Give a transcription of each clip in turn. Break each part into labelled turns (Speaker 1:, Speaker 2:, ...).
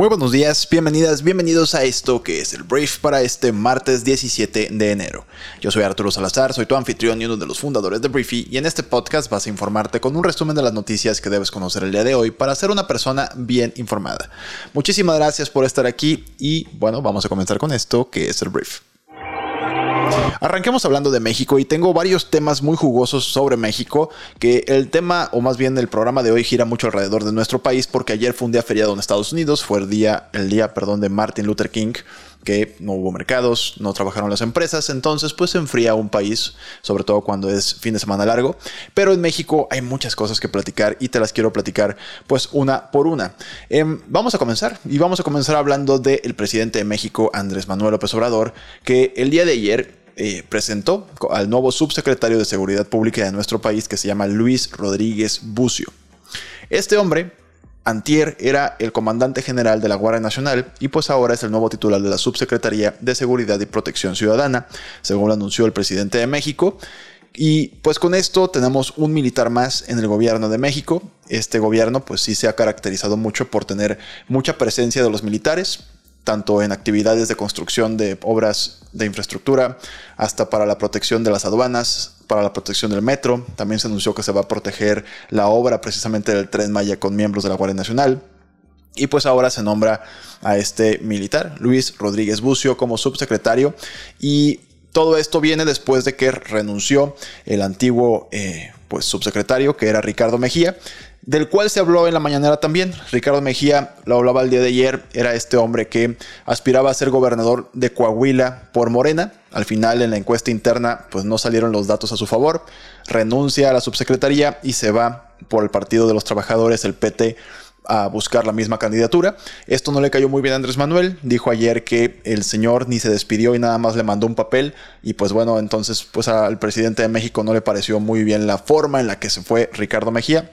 Speaker 1: Muy buenos días, bienvenidas, bienvenidos a esto que es el brief para este martes 17 de enero. Yo soy Arturo Salazar, soy tu anfitrión y uno de los fundadores de Briefy y en este podcast vas a informarte con un resumen de las noticias que debes conocer el día de hoy para ser una persona bien informada. Muchísimas gracias por estar aquí y bueno, vamos a comenzar con esto que es el brief. Arranquemos hablando de México y tengo varios temas muy jugosos sobre México, que el tema, o más bien el programa de hoy gira mucho alrededor de nuestro país, porque ayer fue un día feriado en Estados Unidos, fue el día, el día, perdón, de Martin Luther King, que no hubo mercados, no trabajaron las empresas, entonces pues se enfría un país, sobre todo cuando es fin de semana largo. Pero en México hay muchas cosas que platicar y te las quiero platicar pues una por una. Em, vamos a comenzar y vamos a comenzar hablando del presidente de México, Andrés Manuel López Obrador, que el día de ayer eh, presentó al nuevo subsecretario de Seguridad Pública de nuestro país que se llama Luis Rodríguez Bucio. Este hombre, Antier, era el comandante general de la Guardia Nacional y pues ahora es el nuevo titular de la Subsecretaría de Seguridad y Protección Ciudadana, según lo anunció el presidente de México. Y pues con esto tenemos un militar más en el gobierno de México. Este gobierno pues sí se ha caracterizado mucho por tener mucha presencia de los militares, tanto en actividades de construcción de obras de infraestructura, hasta para la protección de las aduanas, para la protección del metro. También se anunció que se va a proteger la obra precisamente del tren Maya con miembros de la Guardia Nacional. Y pues ahora se nombra a este militar, Luis Rodríguez Bucio, como subsecretario. Y todo esto viene después de que renunció el antiguo eh, pues, subsecretario, que era Ricardo Mejía, del cual se habló en la mañanera también. Ricardo Mejía, lo hablaba el día de ayer, era este hombre que aspiraba a ser gobernador de Coahuila por Morena. Al final, en la encuesta interna, pues no salieron los datos a su favor. Renuncia a la subsecretaría y se va por el Partido de los Trabajadores, el PT, a buscar la misma candidatura. Esto no le cayó muy bien a Andrés Manuel. Dijo ayer que el señor ni se despidió y nada más le mandó un papel. Y pues bueno, entonces pues al presidente de México no le pareció muy bien la forma en la que se fue Ricardo Mejía.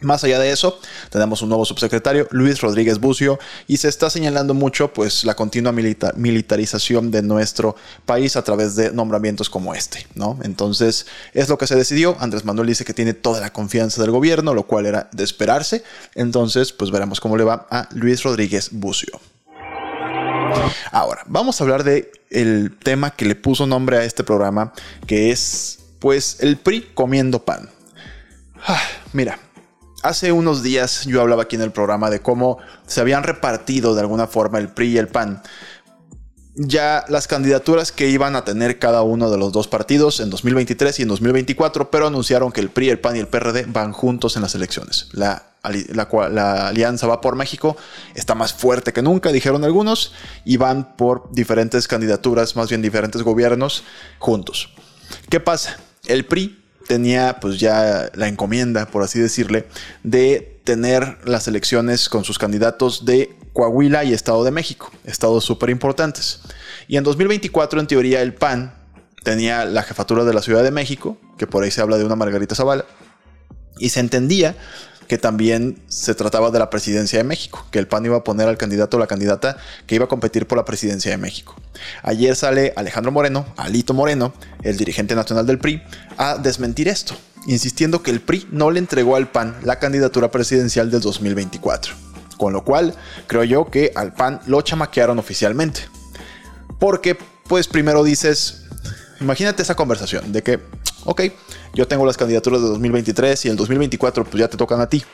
Speaker 1: Más allá de eso, tenemos un nuevo subsecretario, Luis Rodríguez Bucio, y se está señalando mucho pues la continua militarización de nuestro país a través de nombramientos como este, ¿no? Entonces, es lo que se decidió. Andrés Manuel dice que tiene toda la confianza del gobierno, lo cual era de esperarse. Entonces, pues veremos cómo le va a Luis Rodríguez Bucio. Ahora, vamos a hablar de el tema que le puso nombre a este programa, que es pues el PRI comiendo pan. Ah, mira, Hace unos días yo hablaba aquí en el programa de cómo se habían repartido de alguna forma el PRI y el PAN. Ya las candidaturas que iban a tener cada uno de los dos partidos en 2023 y en 2024, pero anunciaron que el PRI, el PAN y el PRD van juntos en las elecciones. La, la alianza va por México, está más fuerte que nunca, dijeron algunos, y van por diferentes candidaturas, más bien diferentes gobiernos juntos. ¿Qué pasa? El PRI tenía pues ya la encomienda, por así decirle, de tener las elecciones con sus candidatos de Coahuila y Estado de México, estados súper importantes. Y en 2024, en teoría, el PAN tenía la jefatura de la Ciudad de México, que por ahí se habla de una Margarita Zavala, y se entendía que también se trataba de la presidencia de México, que el PAN iba a poner al candidato o la candidata que iba a competir por la presidencia de México. Ayer sale Alejandro Moreno, Alito Moreno, el dirigente nacional del PRI, a desmentir esto, insistiendo que el PRI no le entregó al PAN la candidatura presidencial del 2024. Con lo cual, creo yo que al PAN lo chamaquearon oficialmente. Porque, pues primero dices, imagínate esa conversación de que, ok, yo tengo las candidaturas de 2023 y el 2024 pues ya te tocan a ti.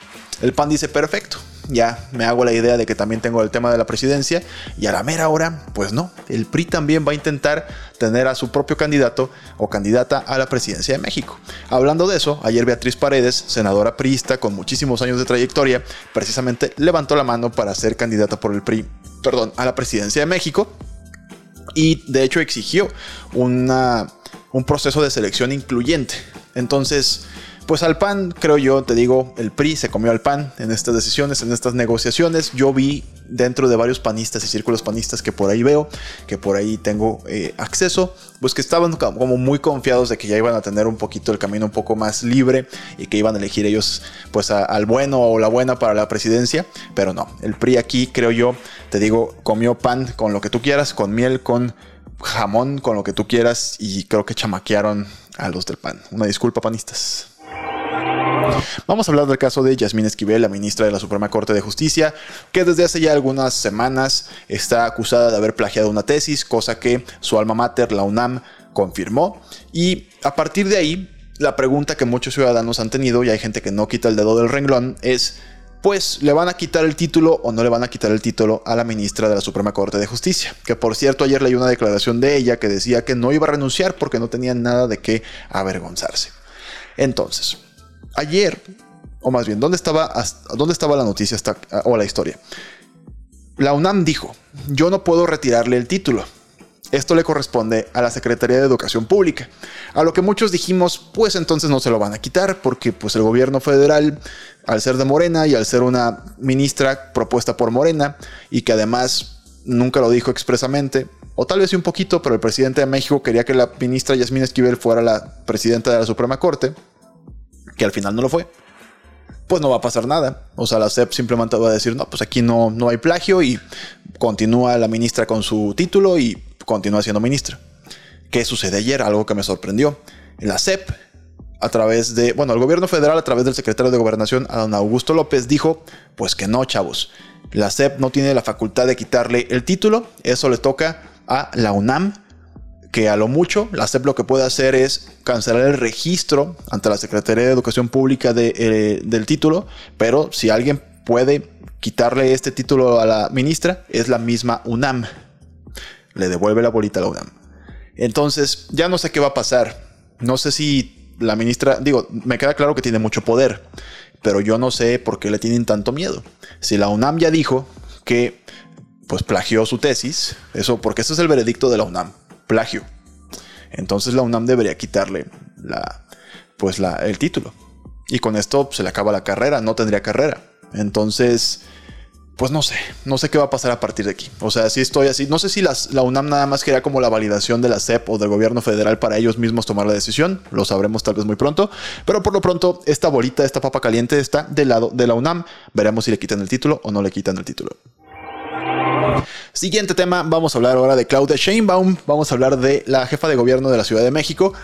Speaker 1: El PAN dice, perfecto, ya me hago la idea de que también tengo el tema de la presidencia y a la mera hora, pues no, el PRI también va a intentar tener a su propio candidato o candidata a la presidencia de México. Hablando de eso, ayer Beatriz Paredes, senadora priista con muchísimos años de trayectoria, precisamente levantó la mano para ser candidata por el PRI, perdón, a la presidencia de México y de hecho exigió una, un proceso de selección incluyente entonces, pues al PAN, creo yo, te digo, el PRI se comió al PAN en estas decisiones, en estas negociaciones. Yo vi dentro de varios panistas y círculos panistas que por ahí veo, que por ahí tengo eh, acceso, pues que estaban como muy confiados de que ya iban a tener un poquito el camino un poco más libre y que iban a elegir ellos pues al bueno o la buena para la presidencia, pero no, el PRI aquí creo yo, te digo, comió pan con lo que tú quieras, con miel, con jamón, con lo que tú quieras y creo que chamaquearon a los del PAN. Una disculpa, panistas. Vamos a hablar del caso de Yasmín Esquivel, la ministra de la Suprema Corte de Justicia, que desde hace ya algunas semanas está acusada de haber plagiado una tesis, cosa que su alma mater, la UNAM, confirmó. Y a partir de ahí, la pregunta que muchos ciudadanos han tenido, y hay gente que no quita el dedo del renglón, es pues le van a quitar el título o no le van a quitar el título a la ministra de la Suprema Corte de Justicia. Que por cierto, ayer leí una declaración de ella que decía que no iba a renunciar porque no tenía nada de qué avergonzarse. Entonces, ayer, o más bien, ¿dónde estaba, dónde estaba la noticia o la historia? La UNAM dijo, yo no puedo retirarle el título. Esto le corresponde a la Secretaría de Educación Pública. A lo que muchos dijimos, pues entonces no se lo van a quitar, porque pues el gobierno federal, al ser de Morena y al ser una ministra propuesta por Morena, y que además nunca lo dijo expresamente, o tal vez un poquito, pero el presidente de México quería que la ministra Yasmín Esquivel fuera la presidenta de la Suprema Corte, que al final no lo fue, pues no va a pasar nada. O sea, la CEP simplemente va a decir, no, pues aquí no, no hay plagio y continúa la ministra con su título y continúa siendo ministra. ¿Qué sucede ayer? Algo que me sorprendió. La CEP, a través de, bueno, el gobierno federal, a través del secretario de Gobernación, don Augusto López, dijo, pues que no, chavos. La CEP no tiene la facultad de quitarle el título, eso le toca a la UNAM que a lo mucho la CEP lo que puede hacer es cancelar el registro ante la Secretaría de Educación Pública eh, del título, pero si alguien puede quitarle este título a la ministra, es la misma UNAM. Le devuelve la bolita a la UNAM. Entonces, ya no sé qué va a pasar. No sé si la ministra, digo, me queda claro que tiene mucho poder, pero yo no sé por qué le tienen tanto miedo. Si la UNAM ya dijo que pues plagió su tesis, eso porque ese es el veredicto de la UNAM plagio. Entonces la UNAM debería quitarle la, pues la, el título. Y con esto se le acaba la carrera, no tendría carrera. Entonces, pues no sé, no sé qué va a pasar a partir de aquí. O sea, si estoy así, no sé si la UNAM nada más quería como la validación de la CEP o del gobierno federal para ellos mismos tomar la decisión, lo sabremos tal vez muy pronto, pero por lo pronto esta bolita, esta papa caliente está del lado de la UNAM, veremos si le quitan el título o no le quitan el título. Siguiente tema, vamos a hablar ahora de Claudia Sheinbaum, vamos a hablar de la jefa de gobierno de la Ciudad de México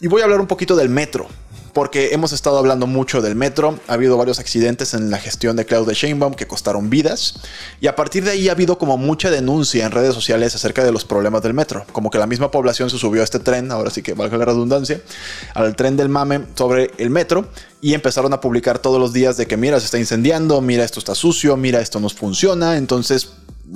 Speaker 1: y voy a hablar un poquito del metro. Porque hemos estado hablando mucho del metro, ha habido varios accidentes en la gestión de Claudia Sheinbaum que costaron vidas, y a partir de ahí ha habido como mucha denuncia en redes sociales acerca de los problemas del metro, como que la misma población se subió a este tren, ahora sí que valga la redundancia, al tren del mame sobre el metro, y empezaron a publicar todos los días de que mira, se está incendiando, mira, esto está sucio, mira, esto no funciona, entonces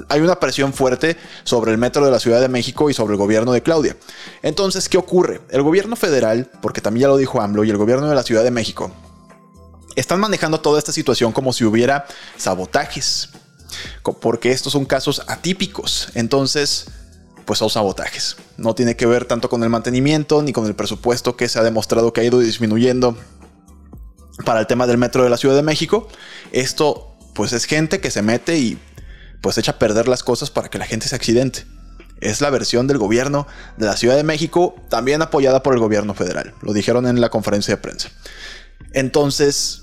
Speaker 1: hay una presión fuerte sobre el metro de la Ciudad de México y sobre el gobierno de Claudia. Entonces, ¿qué ocurre? El gobierno federal, porque también ya lo dijo AMLO, y el gobierno de la Ciudad de México, están manejando toda esta situación como si hubiera sabotajes, porque estos son casos atípicos. Entonces, pues son sabotajes. No tiene que ver tanto con el mantenimiento ni con el presupuesto que se ha demostrado que ha ido disminuyendo para el tema del metro de la Ciudad de México. Esto pues es gente que se mete y pues echa a perder las cosas para que la gente se accidente. Es la versión del gobierno de la Ciudad de México, también apoyada por el gobierno federal. Lo dijeron en la conferencia de prensa. Entonces,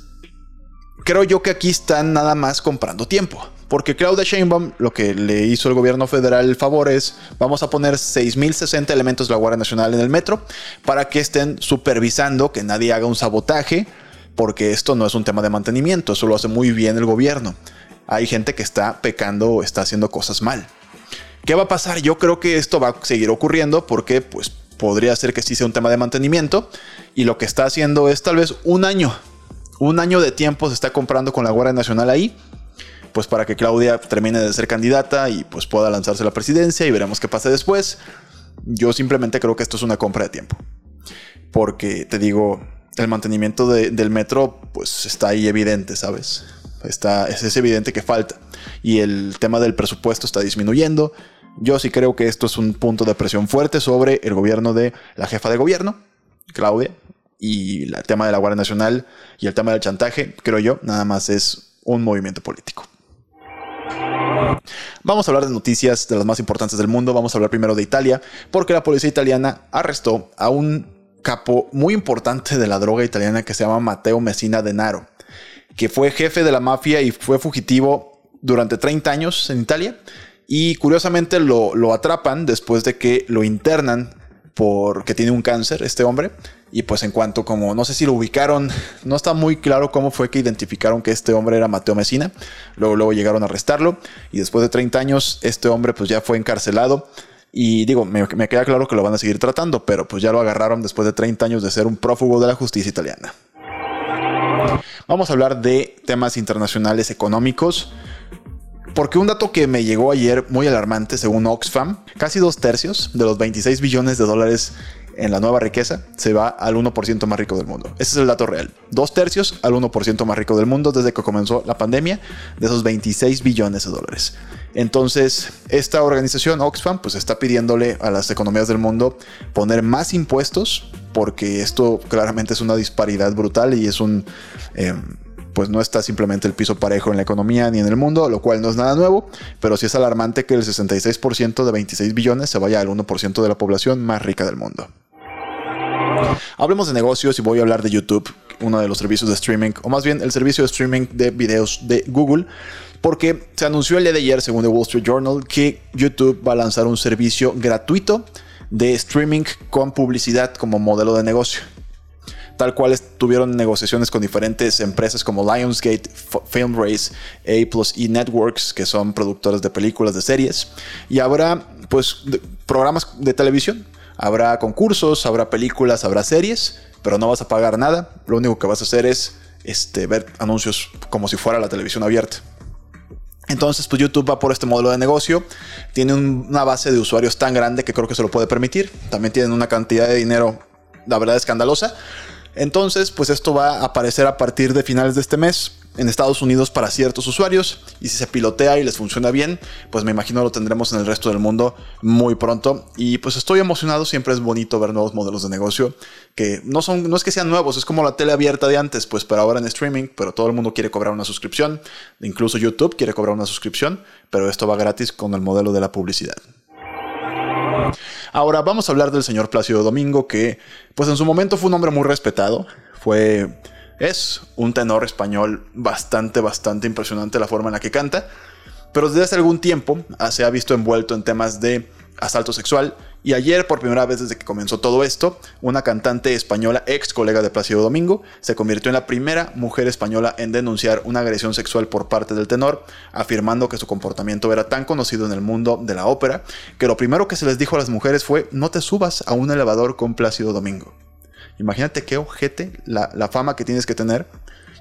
Speaker 1: creo yo que aquí están nada más comprando tiempo. Porque Claudia Sheinbaum, lo que le hizo el gobierno federal el favor es, vamos a poner 6.060 elementos de la Guardia Nacional en el metro para que estén supervisando que nadie haga un sabotaje, porque esto no es un tema de mantenimiento, eso lo hace muy bien el gobierno hay gente que está pecando o está haciendo cosas mal. ¿Qué va a pasar? Yo creo que esto va a seguir ocurriendo porque pues podría ser que sí sea un tema de mantenimiento y lo que está haciendo es tal vez un año, un año de tiempo se está comprando con la Guardia Nacional ahí, pues para que Claudia termine de ser candidata y pues pueda lanzarse a la presidencia y veremos qué pasa después. Yo simplemente creo que esto es una compra de tiempo. Porque te digo, el mantenimiento del metro pues está ahí evidente, ¿sabes? Está, es evidente que falta. Y el tema del presupuesto está disminuyendo. Yo sí creo que esto es un punto de presión fuerte sobre el gobierno de la jefa de gobierno, Claudia. y el tema de la Guardia Nacional y el tema del chantaje, creo yo, nada más es un movimiento político. Vamos a hablar de noticias de las más importantes del mundo. Vamos a hablar primero de Italia, porque la policía italiana arrestó a un capo muy importante de la droga italiana que se llama Matteo Messina Denaro, que fue jefe de la mafia y fue fugitivo durante 30 años en Italia. Y curiosamente lo, lo atrapan después de que lo internan porque tiene un cáncer este hombre. Y pues en cuanto como, no sé si lo ubicaron, no está muy claro cómo fue que identificaron que este hombre era Mateo Mesina. Luego, luego llegaron a arrestarlo y después de 30 años este hombre pues ya fue encarcelado. Y digo, me, me queda claro que lo van a seguir tratando, pero pues ya lo agarraron después de 30 años de ser un prófugo de la justicia italiana. Vamos a hablar de temas internacionales económicos. Porque un dato que me llegó ayer muy alarmante, según Oxfam, casi dos tercios de los 26 billones de dólares en la nueva riqueza se va al 1% más rico del mundo. Ese es el dato real. Dos tercios al 1% más rico del mundo desde que comenzó la pandemia, de esos 26 billones de dólares. Entonces, esta organización Oxfam pues está pidiéndole a las economías del mundo poner más impuestos porque esto claramente es una disparidad brutal y es un... Em, pues no está simplemente el piso parejo en la economía ni en el mundo, lo cual no es nada nuevo, pero sí es alarmante que el 66% de 26 billones se vaya al 1% de la población más rica del mundo. Hablemos de negocios y voy a hablar de YouTube, uno de los servicios de streaming, o más bien el servicio de streaming de videos de Google, porque se anunció el día de ayer, según The Wall Street Journal, que YouTube va a lanzar un servicio gratuito de streaming con publicidad como modelo de negocio. Tal cual tuvieron negociaciones con diferentes empresas como Lionsgate, Filmrace, A Plus E Networks, que son productores de películas, de series. Y habrá pues programas de televisión Habrá concursos, habrá películas, habrá series, pero no vas a pagar nada. Lo único que vas a hacer es este, ver anuncios como si fuera la televisión abierta. Entonces, pues YouTube va por este modelo de negocio. Tiene una base de usuarios tan grande que creo que se lo puede permitir. También tienen una cantidad de dinero, la verdad, escandalosa. Entonces, pues esto va a aparecer a partir de finales de este mes en Estados Unidos para ciertos usuarios y si se pilotea y les funciona bien, pues me imagino lo tendremos en el resto del mundo muy pronto y pues estoy emocionado, siempre es bonito ver nuevos modelos de negocio que no son no es que sean nuevos, es como la tele abierta de antes, pues pero ahora en streaming, pero todo el mundo quiere cobrar una suscripción, incluso YouTube quiere cobrar una suscripción, pero esto va gratis con el modelo de la publicidad. Ahora vamos a hablar del señor Plácido Domingo que pues en su momento fue un hombre muy respetado, fue es un tenor español bastante, bastante impresionante la forma en la que canta, pero desde hace algún tiempo ah, se ha visto envuelto en temas de asalto sexual y ayer por primera vez desde que comenzó todo esto, una cantante española ex colega de Plácido Domingo se convirtió en la primera mujer española en denunciar una agresión sexual por parte del tenor, afirmando que su comportamiento era tan conocido en el mundo de la ópera que lo primero que se les dijo a las mujeres fue no te subas a un elevador con Plácido Domingo. Imagínate qué ojete la, fama que tienes que tener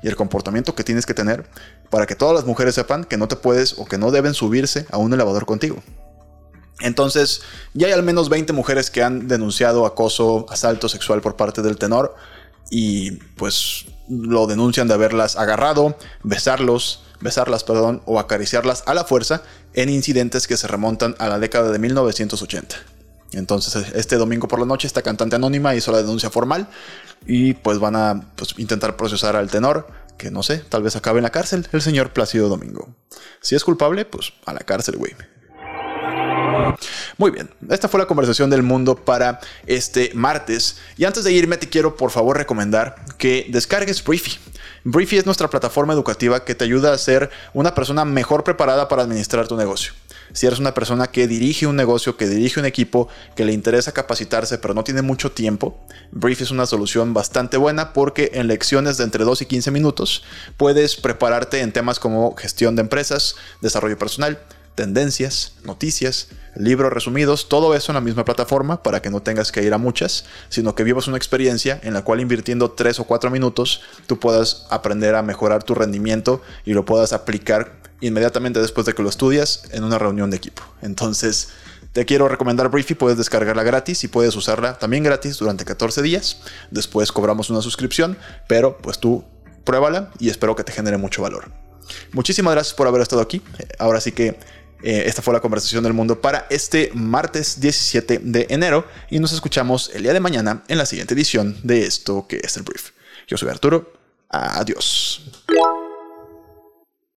Speaker 1: y el comportamiento que tienes que tener para que todas las mujeres sepan que no te puedes o que no deben subirse a un elevador contigo. Entonces, ya hay al menos 20 mujeres que han denunciado acoso, asalto sexual por parte del tenor y pues lo denuncian de haberlas agarrado, besarlos, besarlas, perdón, o acariciarlas a la fuerza en incidentes que se remontan a la década de 1980. Entonces, este domingo por la noche, esta cantante anónima hizo la denuncia formal y pues van a pues, intentar procesar al tenor, que no sé, tal vez acabe en la cárcel, el señor Plácido Domingo. Si es culpable, pues a la cárcel, güey. Muy bien, esta fue la conversación del mundo para este martes. Y antes de irme, te quiero por favor recomendar que descargues Briefy. Briefy es nuestra plataforma educativa que te ayuda a ser una persona mejor preparada para administrar tu negocio. Si eres una persona que dirige un negocio, que dirige un equipo, que le interesa capacitarse pero no tiene mucho tiempo, Brief es una solución bastante buena porque en lecciones de entre 2 y 15 minutos puedes prepararte en temas como gestión de empresas, desarrollo personal, tendencias, noticias, libros resumidos, todo eso en la misma plataforma para que no tengas que ir a muchas, sino que vivas una experiencia en la cual invirtiendo 3 o 4 minutos tú puedas aprender a mejorar tu rendimiento y lo puedas aplicar inmediatamente después de que lo estudias en una reunión de equipo. Entonces, te quiero recomendar Briefy, puedes descargarla gratis y puedes usarla también gratis durante 14 días. Después cobramos una suscripción, pero pues tú pruébala y espero que te genere mucho valor. Muchísimas gracias por haber estado aquí. Ahora sí que Eh, esta fue la conversación del mundo para este martes 17 de enero y nos escuchamos el día de mañana en la siguiente edición de esto que es el brief. Yo soy Arturo. Adiós.